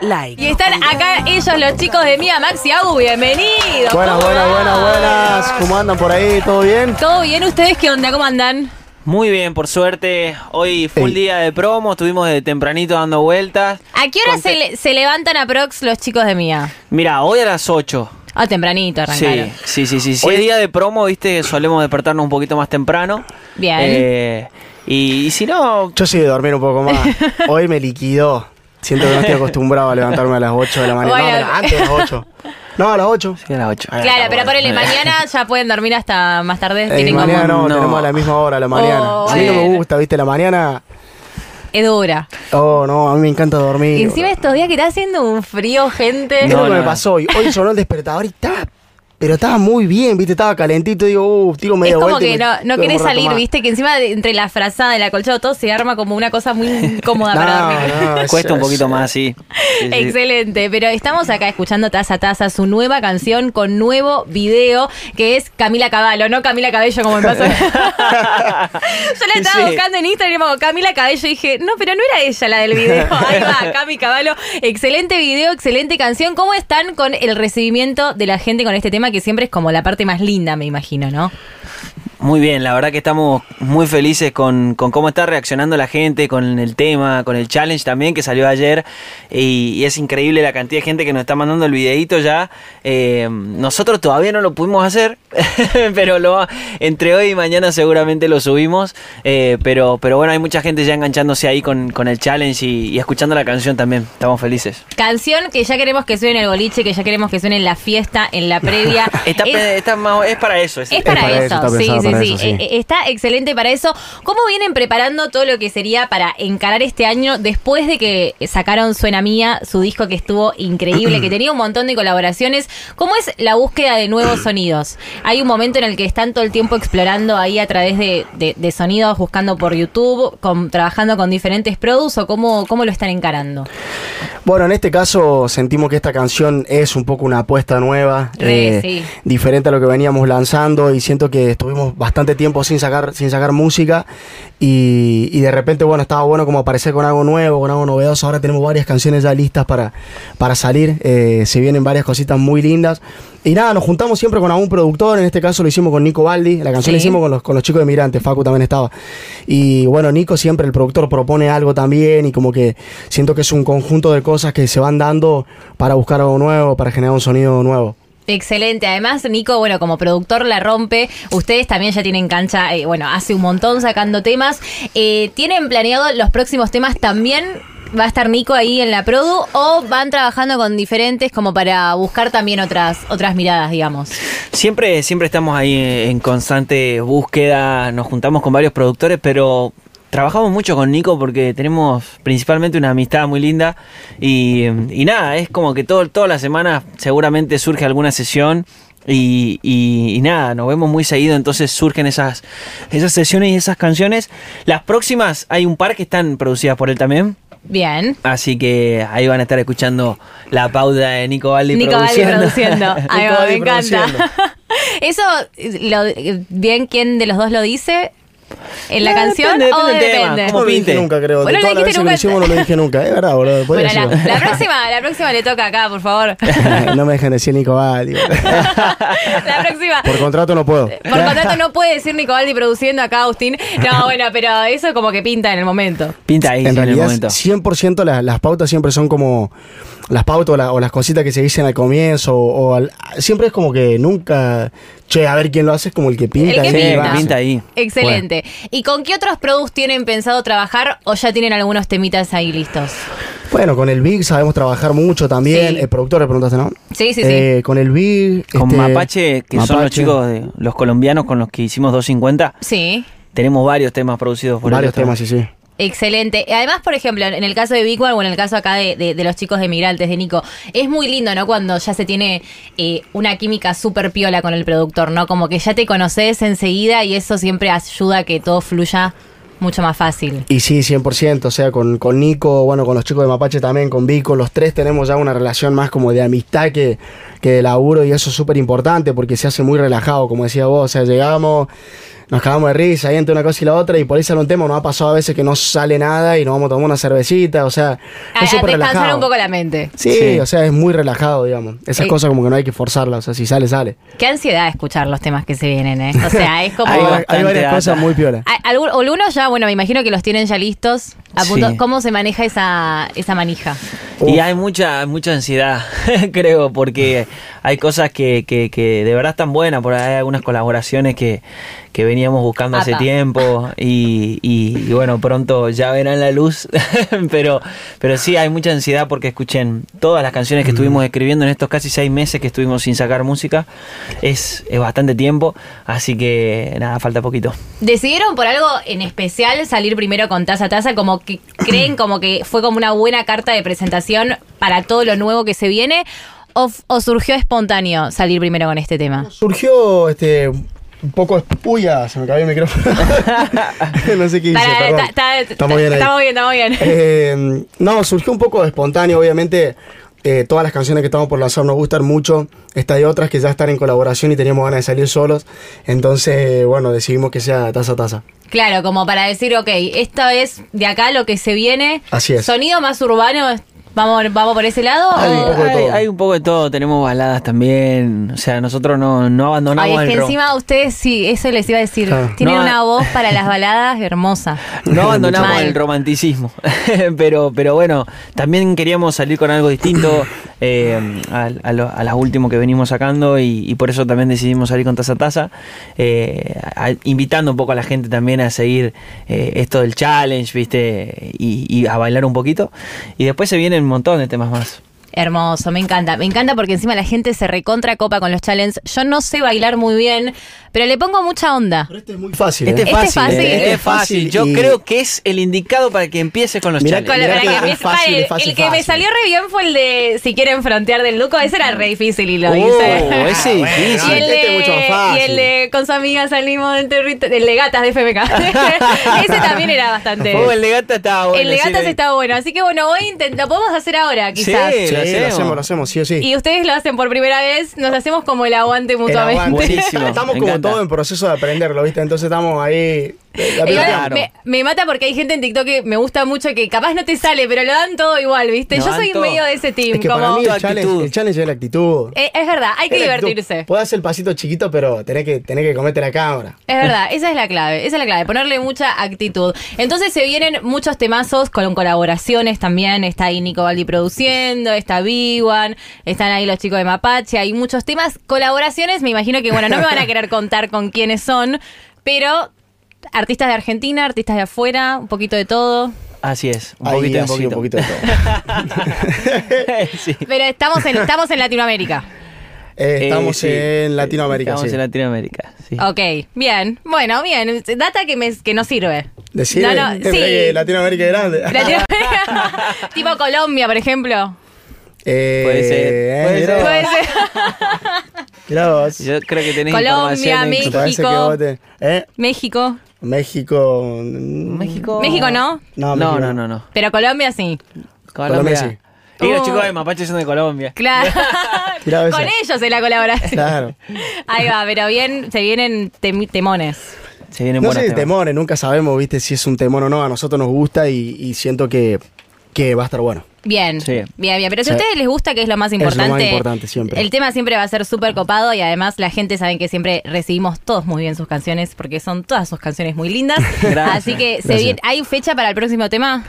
Like. Y están acá ellos, los chicos de Mía Max y Agu, bienvenidos. Buenas, ¿Cómo buenas, buenas, buenas. ¿Cómo andan por ahí? ¿Todo bien? ¿Todo bien? ¿Ustedes qué onda? ¿Cómo andan? Muy bien, por suerte. Hoy full Ey. día de promo, estuvimos de tempranito dando vueltas. ¿A qué hora Conte- se, le- se levantan a Prox los chicos de Mía? Mira, hoy a las 8. Ah, tempranito arrancaron. Sí, sí, sí, sí. Si Hoy- es día de promo, viste, solemos despertarnos un poquito más temprano. Bien. Eh, y, y si no, Yo sí de dormir un poco más. Hoy me liquidó. Siento que no estoy acostumbrado a levantarme a las 8 de la mañana. Bueno. No, pero antes de las 8. No, a las 8. sí, a las 8. Claro, pero ponele, mañana ya pueden dormir hasta más tarde. Eh, Tienen como... mañana no, No. tenemos a la misma hora, a la mañana. Oh, a mí no me gusta, viste, la mañana. Es dura. Oh, no, a mí me encanta dormir. Y encima estos días que está haciendo un frío, gente. Es No, lo que no, me no. pasó hoy. Hoy sonó el despertador y estaba. Pero estaba muy bien, viste, estaba calentito. Digo, uh, tiro Es media como vuelta. que me no, no querés salir, más. viste, que encima de- entre la frazada del acolchado todo se arma como una cosa muy incómoda para dormir. No, es- Cuesta un es- poquito más, sí. Sí, sí. Excelente, pero estamos acá escuchando Taza a Taza, su nueva canción con nuevo video que es Camila Caballo, no Camila Cabello como me pasó. Yo la estaba Sí. buscando en Instagram como Camila Cabello y dije, no, pero no era ella la del video. Ahí va, Cami Caballo. Excelente video, excelente canción. ¿Cómo están con el recibimiento de la gente con este tema que siempre es como la parte más linda, me imagino, ¿no? Muy bien, la verdad que estamos muy felices con, con cómo está reaccionando la gente, con el tema, con el challenge también que salió ayer. Y, y es increíble la cantidad de gente que nos está mandando el videíto ya. Eh, nosotros todavía no lo pudimos hacer, pero lo, entre hoy y mañana seguramente lo subimos. Eh, pero, pero bueno, hay mucha gente ya enganchándose ahí con, con el challenge y, y escuchando la canción también. Estamos felices. Canción que ya queremos que suene en el boliche, que ya queremos que suene en la fiesta, en la previa. Está, Es- pe- está más- es para eso. Es para, para eso, eso, sí, sí, para sí. eso, sí. Eh, eh, Está excelente para eso. ¿Cómo vienen preparando todo lo que sería para encarar este año después de que sacaron Suena Mía, su disco que estuvo increíble, que tenía un montón de colaboraciones? ¿Cómo es la búsqueda de nuevos sonidos? Hay un momento en el que están todo el tiempo explorando ahí a través de, de- de sonidos, buscando por YouTube, con- trabajando con diferentes produs o cómo, cómo lo están encarando? Bueno, en este caso sentimos que esta canción es un poco una apuesta nueva, Re, eh, sí. diferente a lo que veníamos lanzando y siento que estuvimos bastante tiempo sin sacar, sin sacar música y, y de repente, bueno, estaba bueno como aparecer con algo nuevo, con algo novedoso. Ahora tenemos varias canciones ya listas para, para salir, eh, se vienen varias cositas muy lindas. Y nada, nos juntamos siempre con algún productor, en este caso lo hicimos con Nico Baldi, la canción la Sí. hicimos con los, con los chicos de Migrantes, Facu también estaba. Y bueno, Nico siempre, el productor, propone algo también y como que siento que es un conjunto de cosas que se van dando para buscar algo nuevo, para generar un sonido nuevo. Excelente. Además, Nico, bueno, como productor la rompe. Ustedes también ya tienen cancha, eh, bueno, hace un montón sacando temas. Eh, ¿Tienen planeado los próximos temas también? ¿Va a estar Nico ahí en la produ o van trabajando con diferentes como para buscar también otras, otras miradas, digamos? Siempre, siempre estamos ahí en constante búsqueda, nos juntamos con varios productores, pero trabajamos mucho con Nico porque tenemos principalmente una amistad muy linda y, y nada, es como que todo, todas las semanas seguramente surge alguna sesión. Y, y- y nada, nos vemos muy seguido, entonces surgen esas, esas sesiones y esas canciones. Las próximas, hay un par que están producidas por él también. Bien. Así que ahí van a estar escuchando la pauta de Nico Baldi Nico Valdi produciendo. produciendo. Ahí va, me Valdi encanta. Eso, lo- ¿bien quién de los dos lo dice? ¿En la canción depende, o depende No lo dije nunca, creo. Bueno, de lo todas las dijiste veces que lo nunca. hicimos no lo dije nunca. Es verdad, boludo. podría Bueno, la, próxima, la próxima le toca acá, por favor. no me dejen decir Nico Baldi. la próxima. Por contrato no puedo. Por contrato no puede decir Nicobaldi produciendo acá, Agustín. No, bueno, pero eso como que pinta en el momento. Pinta ahí, sí, en en el realidad, momento. 100% las, las pautas siempre son como las pautas o, la- o las cositas que se dicen al comienzo. O, al- siempre es como que nunca, che, a ver quién lo hace, es como el que pinta. El que ahí, Sí, pinta. va. pinta ahí. Excelente. ¿Y con qué otros productos tienen pensado trabajar o ya tienen algunos temitas ahí listos? Bueno, con el Big sabemos trabajar mucho también. Sí. El productor le preguntaste, ¿no? Sí, sí, sí. Eh, con el Big. Con este, Mapache, que son los chicos de los colombianos con los que hicimos 250, Sí. tenemos varios temas producidos por Varios ellos temas, sí, sí. Excelente. Además, por ejemplo, en el caso de Big One o en el caso acá de, de- los chicos de Migrantes, de Nico, es muy lindo, ¿no? Cuando ya se tiene eh, una química súper piola con el productor, ¿no? Como que ya te conoces enseguida y eso siempre ayuda a que todo fluya mucho más fácil. Y sí, 100%, o sea, con, con Nico, bueno, con los chicos de Mapache también, con Vico, los tres tenemos ya una relación más como de amistad que, que de laburo y eso es súper importante porque se hace muy relajado, como decía vos, o sea, llegamos, nos cagamos de risa ahí entre una cosa y la otra y por ahí sale un tema, nos ha pasado a veces que no sale nada y nos vamos a tomar una cervecita, o sea, A, es a súper descansar relajado. un poco la mente. Sí, Sí. o sea, es muy relajado, digamos. Esas Eh. cosas como que no hay que forzarlas, o sea, si sale, sale. Qué ansiedad escuchar los temas que se vienen, ¿eh? O sea, es como... Hay, varias data. cosas muy algún- Algunos ya, bueno, me imagino que los tienen ya listos. A punto- Sí. ¿Cómo se maneja esa, esa manija? Y hay mucha, mucha ansiedad, creo, porque hay cosas que, que, que de verdad están buenas, por ahí hay algunas colaboraciones que, que veníamos buscando hace tiempo y, y- y bueno, pronto ya verán la luz, pero, pero sí hay mucha ansiedad porque escuchen todas las canciones que estuvimos escribiendo en estos casi seis meses que estuvimos sin sacar música, es, es bastante tiempo, así que nada, falta poquito. ¿Decidieron por algo en especial salir primero con Taza Taza? Como que creen como que fue como una buena carta de presentación para todo lo nuevo que se viene. ¿O, o surgió espontáneo salir primero con este tema? Surgió este un poco. Uy, ya, se me cayó el micrófono. no sé qué hice, perdón. ta- ta- Estamos bien. Estamos bien, estamos bien. Eh, no, surgió un poco espontáneo, obviamente. Eh, todas las canciones que estamos por lanzar nos gustan mucho. Esta hay otras que ya están en colaboración y teníamos ganas de salir solos. Entonces, bueno, decidimos que sea taza a taza. Claro, como para decir, ok, esta es de acá lo que se viene. Así es. Sonido más urbano, ¿vamos, vamos por ese lado? Hay un o- poco de hay, todo. hay un poco de todo, tenemos baladas también, o sea, nosotros no, no abandonamos Ay, es el que rock. encima ustedes sí, eso les iba a decir. Ah. Tienen No, una ah. voz para las baladas hermosa. No abandonamos el romanticismo, pero, pero bueno, también queríamos salir con algo distinto eh, a, a a las últimas que venimos sacando y, por eso también decidimos salir con Taza Taza, eh, invitando un poco a la gente también a seguir eh, esto del challenge, viste, y, y a bailar un poquito. Y después se vienen un montón de temas más. Hermoso, me encanta. Me encanta porque encima la gente se recontra copa con los challenges. Yo no sé bailar muy bien, pero le pongo mucha onda. Pero este es muy fácil. Este ¿eh? es Este es fácil, fácil. eh, Este es fácil. Yo y- creo que es el indicado para que empiece con los Mirá challenges. Mirá que es fácil, el- es fácil, el que me fácil. salió re bien fue el de si quieren frontear del Luco. Ese era re difícil y lo Oh, hice. ese bueno, difícil. Y el, Este es mucho más de, fácil. y el de con su amiga salimos del territorio, el de gatas de FMK. Ese también era bastante. Oh, el de gata estaba bueno. el de sí, gatas le- estaba bueno. Así que bueno, voy a intentar, lo podemos hacer ahora quizás. Sí. Sí, lo lo hacemos. hacemos, lo hacemos, sí o sí. Y ustedes lo hacen por primera vez, nos hacemos como el aguante El mutuamente. aguante. Buenísimo, Estamos me como encanta. todo en proceso de aprenderlo, ¿viste? Entonces estamos ahí. Claro. me, me mata porque hay gente en TikTok que me gusta mucho que capaz no te sale, pero lo dan todo igual, ¿viste? Yo soy todo. medio de ese team. Es que como, para mí Tu el challenge, el challenge es la actitud. Eh, es verdad, hay que divertirse. Puedes hacer el pasito chiquito, pero tenés que, tenés que comerte la cámara. Es verdad, esa es la clave, esa es la clave, ponerle mucha actitud. Entonces se vienen muchos temazos con colaboraciones también, está ahí Nico Baldi produciendo, está Big-One, están ahí los chicos de Mapache, hay muchos temas, colaboraciones, me imagino que bueno, no me van a querer contar con quiénes son, pero artistas de Argentina, artistas de afuera, un poquito de todo. Así es, un Ahí poquito, un poquito. un poquito de todo. Sí. Pero estamos en, estamos en Latinoamérica. Eh, estamos Eh, sí. en Latinoamérica, Estamos sí. en Latinoamérica, sí. Ok, bien, bueno, bien, data que, me, que sirve. No, no, eh, sí. Latinoamérica es grande. Latinoamérica. tipo Colombia, por ejemplo. Eh, Puede ser, Puede ser. Mirá vos. Yo creo que tenés Colombia, información en- México. te- ¿Eh? México. México. mm, México. México no, No, No, México no, no, no. pero Colombia sí. Colombia sí. Y los Oh. chicos de Mapache son de Colombia. Claro. Mirá esa. Con ellos en la colaboración. Claro. Ahí va, pero bien, se vienen tem- temones. Se vienen No buenas sé temas. temores, nunca sabemos, viste, si es un temor o no. A nosotros nos gusta y, y siento que, que va a estar bueno. Bien, Sí. bien, bien. Pero si a Sí. ustedes les gusta, que es lo más Es lo más importante. importante siempre. El tema siempre va a ser súper copado y además la gente sabe que siempre recibimos todos muy bien sus canciones porque son todas sus canciones muy lindas. Gracias. Así que se Gracias. viene- ¿hay fecha para el próximo tema?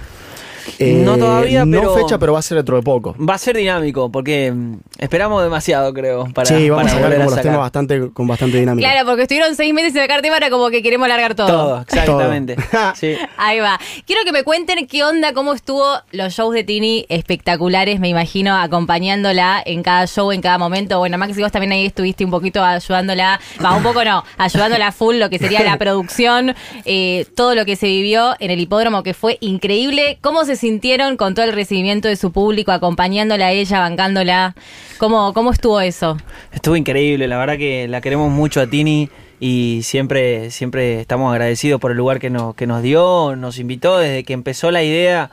No todavía, no pero- fecha, pero va a ser dentro de poco. Va a ser dinámico, porque mm, esperamos demasiado, creo, para, sí, vamos para a sacar como a los sacar. temas bastante, con bastante dinámica. Claro, porque estuvieron seis meses sin sacar tema, ahora como que queremos largar todo. Todo, exactamente. Todo. sí. Ahí va. Quiero que me cuenten qué onda, cómo estuvo los shows de Tini espectaculares, me imagino, acompañándola en cada show, en cada momento. Bueno, Maxi, vos también ahí estuviste un poquito ayudándola, va, un poco no, ayudándola full, lo que sería la producción, eh, todo lo que se vivió en el hipódromo, que fue increíble. ¿Cómo se sintieron con todo el recibimiento de su público, acompañándola a ella, bancándola? ¿Cómo, cómo estuvo eso? Estuvo increíble, la verdad que la queremos mucho a Tini y siempre, siempre estamos agradecidos por el lugar que nos, que nos dio, nos invitó desde que empezó la idea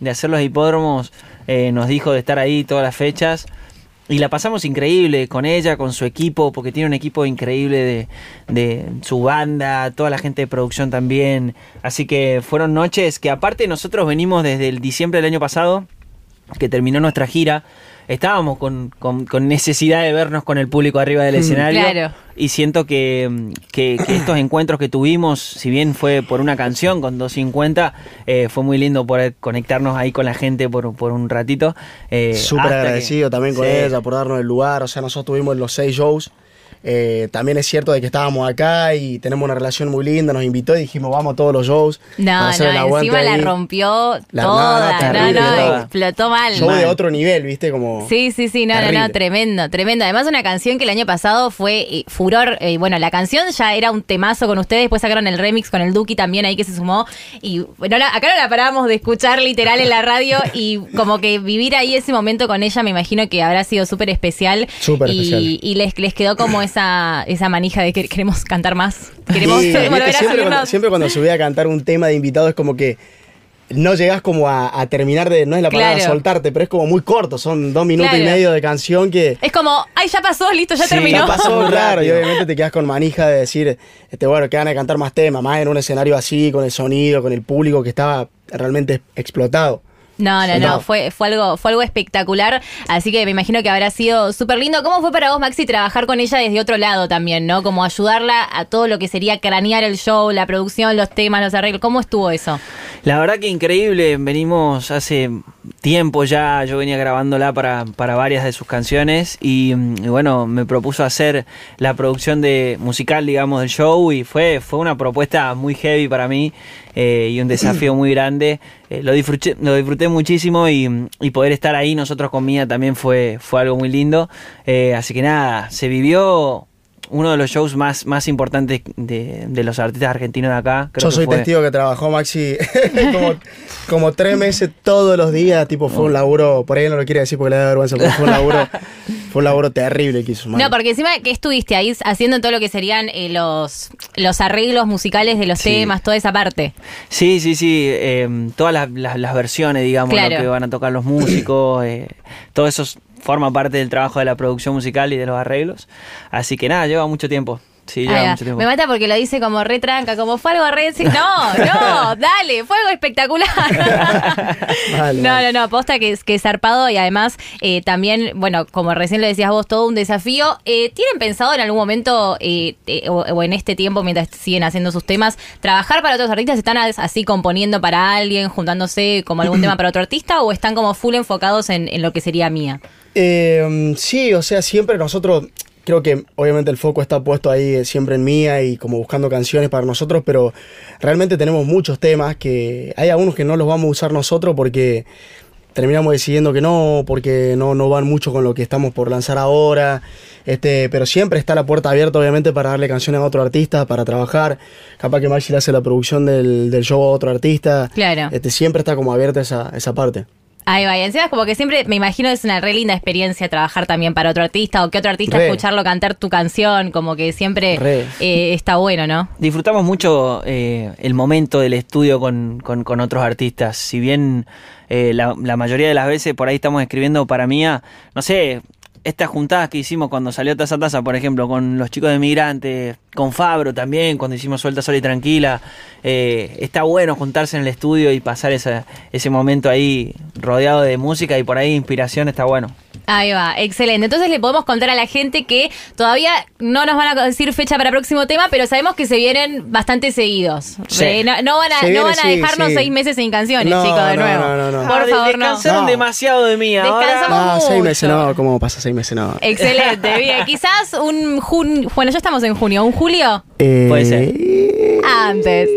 de hacer los hipódromos, eh, nos dijo de estar ahí todas las fechas y la pasamos increíble con ella, con su equipo, porque tiene un equipo increíble de, de su banda, toda la gente de producción también. Así que fueron noches que aparte nosotros venimos desde el diciembre del año pasado, que terminó nuestra gira estábamos con, con, con, necesidad de vernos con el público arriba del escenario. Claro. Y siento que, que, que, estos encuentros que tuvimos, si bien fue por una canción con 250, eh, fue muy lindo poder conectarnos ahí con la gente por, por un ratito. Eh, Súper agradecido que, también con sí. ella por darnos el lugar. O sea, nosotros tuvimos los seis shows. Eh, también es cierto de que estábamos acá y tenemos una relación muy linda, nos invitó y dijimos vamos a todos los shows. No, no, encima la rompió la, toda, no, no, no, no, explotó mal. Show de otro nivel, viste, como... Sí, sí, sí, no, terrible. no, no, tremendo, tremendo. Además una canción que el año pasado fue eh, furor, eh, bueno, la canción ya era un temazo con ustedes, después sacaron el remix con el Duki también ahí que se sumó y bueno, acá no la parábamos de escuchar literal en la radio y como que vivir ahí ese momento con ella me imagino que habrá sido súper especial. Súper especial. Y les, les quedó como esa esa, esa manija de que queremos cantar más. Queremos Sí, volver a viste, siempre, cuando, siempre cuando subí a cantar un tema de invitado es como que no llegas como a, a terminar de, no es la palabra Claro. soltarte, pero es como muy corto, son dos minutos y medio de canción que Es como, ay, ya pasó, listo, ya Sí, terminó. ya pasó, Muy claro, y obviamente te quedas con manija de decir, este, bueno, que van a cantar más temas, más en un escenario así, con el sonido, con el público que estaba realmente explotado. No, no, No. fue, fue, algo, fue algo espectacular, así que me imagino que habrá sido súper lindo. ¿Cómo fue para vos, Maxi, trabajar con ella desde otro lado también, no? Como ayudarla a todo lo que sería cranear el show, la producción, los temas, los arreglos. ¿Cómo estuvo eso? La verdad que increíble, venimos hace tiempo ya, yo venía grabándola para, para varias de sus canciones y, mm, y bueno, me propuso hacer la producción de musical, digamos, del show y fue, fue una propuesta muy heavy para mí eh, y un desafío muy grande. Eh, lo, disfruté, lo disfruté muchísimo y, y poder estar ahí nosotros con Mía también fue, fue algo muy lindo. Eh, así que nada, se vivió uno de los shows más, más importantes de, de los artistas argentinos de acá. Creo Yo que soy fue- testigo que trabajó Maxi como, como tres meses todos los días, tipo fue un laburo, por ahí no lo quiere decir porque le da vergüenza, pero fue un laburo, fue un laburo terrible que hizo. man. No, porque encima que estuviste ahí haciendo todo lo que serían eh, los, los arreglos musicales de los Sí. temas, toda esa parte. Sí, sí, sí. eh, todas las, las- las versiones, digamos. Claro. que van a tocar los músicos, eh, todo eso forma parte del trabajo de la producción musical y de los arreglos. Así que nada, lleva mucho tiempo. Sí, lleva mucho tiempo. Me mata porque lo dice como retranca, como fue algo re... No, no, dale, fue algo espectacular. Vale, no, no, no, posta que es que es zarpado y además eh, también, bueno, como recién lo decías vos, todo un desafío. Eh, ¿Tienen pensado en algún momento eh, o, o en este tiempo, mientras siguen haciendo sus temas, trabajar para otros artistas? ¿Están as- así componiendo para alguien, juntándose como algún tema para otro artista o están como full enfocados en, en lo que sería mía? Eh, sí, o sea, siempre nosotros, creo que obviamente el foco está puesto ahí eh, siempre en mía y como buscando canciones para nosotros, pero realmente tenemos muchos temas que hay algunos que no los vamos a usar nosotros porque terminamos decidiendo que no, porque no, no van mucho con lo que estamos por lanzar ahora. Este, pero siempre está la puerta abierta, obviamente, para darle canciones a otro artista, para trabajar. Capaz que Maxi le hace la producción del, del show a otro artista. Claro. Este, siempre está como abierta esa, esa parte. Ahí va, y encima es como que siempre me imagino es una re linda experiencia trabajar también para otro artista o que otro artista Re. escucharlo cantar tu canción, como que siempre Re. eh, está bueno, ¿no? Disfrutamos mucho eh, el momento del estudio con, con- con otros artistas. Si bien eh, la, la mayoría de las veces por ahí estamos escribiendo para mía, no sé, estas juntadas que hicimos cuando salió Taza Taza, por ejemplo, con los chicos de Migrantes, con Fabro también, cuando hicimos Suelta Sola y Tranquila, eh, está bueno juntarse en el estudio y pasar esa- ese momento ahí rodeado de música y por ahí inspiración, está bueno. Ahí va, excelente. Entonces le podemos contar a la gente que todavía no nos van a decir fecha para próximo tema, pero sabemos que se vienen bastante seguidos. Sí. Eh, no, no van a, Se no viene, van a sí, dejarnos sí. seis meses sin canciones, No, chicos, de no, nuevo. no, no, no. Por Ah, favor, no. descansaron No. demasiado de mí. ahora- Descansamos No, seis meses no, ¿cómo pasa seis meses no? Excelente, bien. Quizás un junio, bueno, ya estamos en junio, un julio Eh, Puede ser. antes.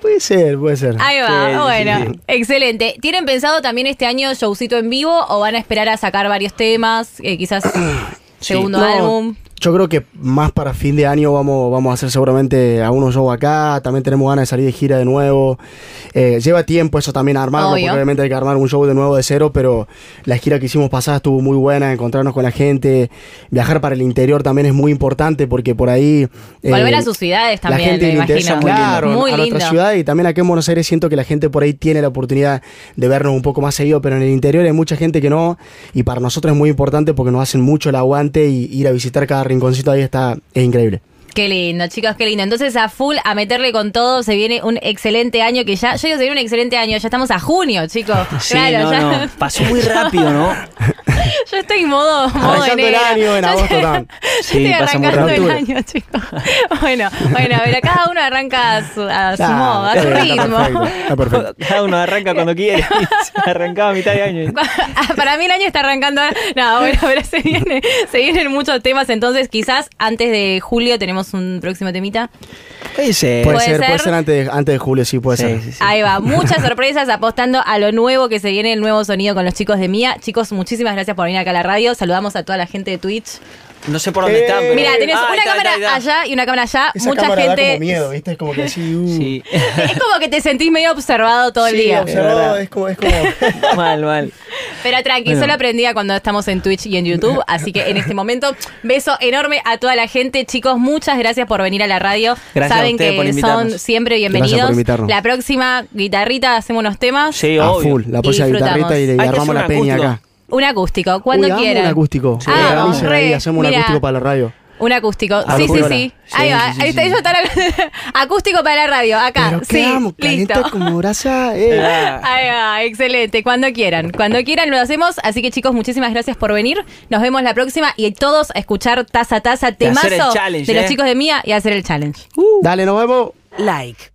Puede ser, puede ser. Ahí va, Sí, sí, bueno, sí. excelente. ¿Tienen pensado también este año showcito en vivo o van a esperar a sacar varios temas? Eh, quizás segundo No, álbum. Yo creo que más para fin de año vamos, vamos a hacer seguramente algunos shows acá. También tenemos ganas de salir de gira de nuevo. Eh, lleva tiempo eso también armarlo, Obvio. porque obviamente hay que armar un show de nuevo de cero, pero la gira que hicimos pasada estuvo muy buena, encontrarnos con la gente. Viajar para el interior también es muy importante porque por ahí. eh, Volver a sus ciudades también, La gente me le interesa imagino. claro, Muy a nuestra ciudad y también aquí en Buenos Aires siento que la gente por ahí tiene la oportunidad de vernos un poco más seguido, pero en el interior hay mucha gente que no y para nosotros es muy importante porque nos hacen mucho el aguante y ir a visitar cada rinconcito ahí está es increíble. Qué lindo, chicos, qué lindo. Entonces a full, a meterle con todo, se viene un excelente año que ya, yo digo, se viene un excelente año, ya estamos a junio, chicos. Sí, claro, no, ya. no. Pasó muy rápido, ¿no? Yo estoy en modo, modo Arrancando el enero. año en agosto, yo Sí, estoy arrancando el año, chicos. Bueno, bueno, a ver, cada uno arranca a su, a su Ah, modo, a su está ritmo. perfecto, está perfecto. Cada uno arranca cuando quiere. Arrancaba a mitad de año. Ah, Para mí el año está arrancando. No, bueno, pero se, viene, se vienen muchos temas. Entonces, quizás antes de julio tenemos un próximo temita. Puede ser. Puede, ser, ser. puede ser antes, de- antes de julio, sí, puede Sí, ser. sí, sí. Ahí va, muchas sorpresas apostando a lo nuevo que se viene, el nuevo sonido con los chicos de Mía. Chicos, muchísimas gracias por venir acá a la radio. Saludamos a toda la gente de Twitch. No sé por dónde Eh, están, pero. Mira, tenés Ah, una está, cámara está, está. allá y una cámara allá. Esa Mucha cámara da gente. como miedo, ¿viste? Es como que así, uh. Sí. Es como que te sentís medio observado todo el día. observado, verdad. es como, es como mal, mal. Pero tranqui, Bueno. solo aprendía cuando estamos en Twitch y en YouTube. Así que en este momento, beso enorme a toda la gente. Chicos, muchas gracias por venir a la radio. Gracias Saben que por son siempre Gracias bienvenidos. por invitarnos. La próxima guitarrita hacemos unos temas. Sí, a obvio. full. La próxima Disfrutamos. guitarrita y, que armamos la peña acá. Un acústico, cuando Uy, amo quieran. un acústico. Ah, Me organizan re, ahí, hacemos un acústico para la radio. Un acústico. Sí, sí, sí. Sí, Ahí va. sí, sí, Ahí está, sí. ellos están acústico para la radio, acá. Pero sí, listo. como grasa. eh. Ah, Ahí va, excelente. Cuando quieran. Cuando quieran lo hacemos. Así que chicos, muchísimas gracias por venir. Nos vemos la próxima y todos a escuchar taza a taza De hacer el temazo challenge, de los eh. chicos de Mía y hacer el challenge. Dale, nos vemos. like.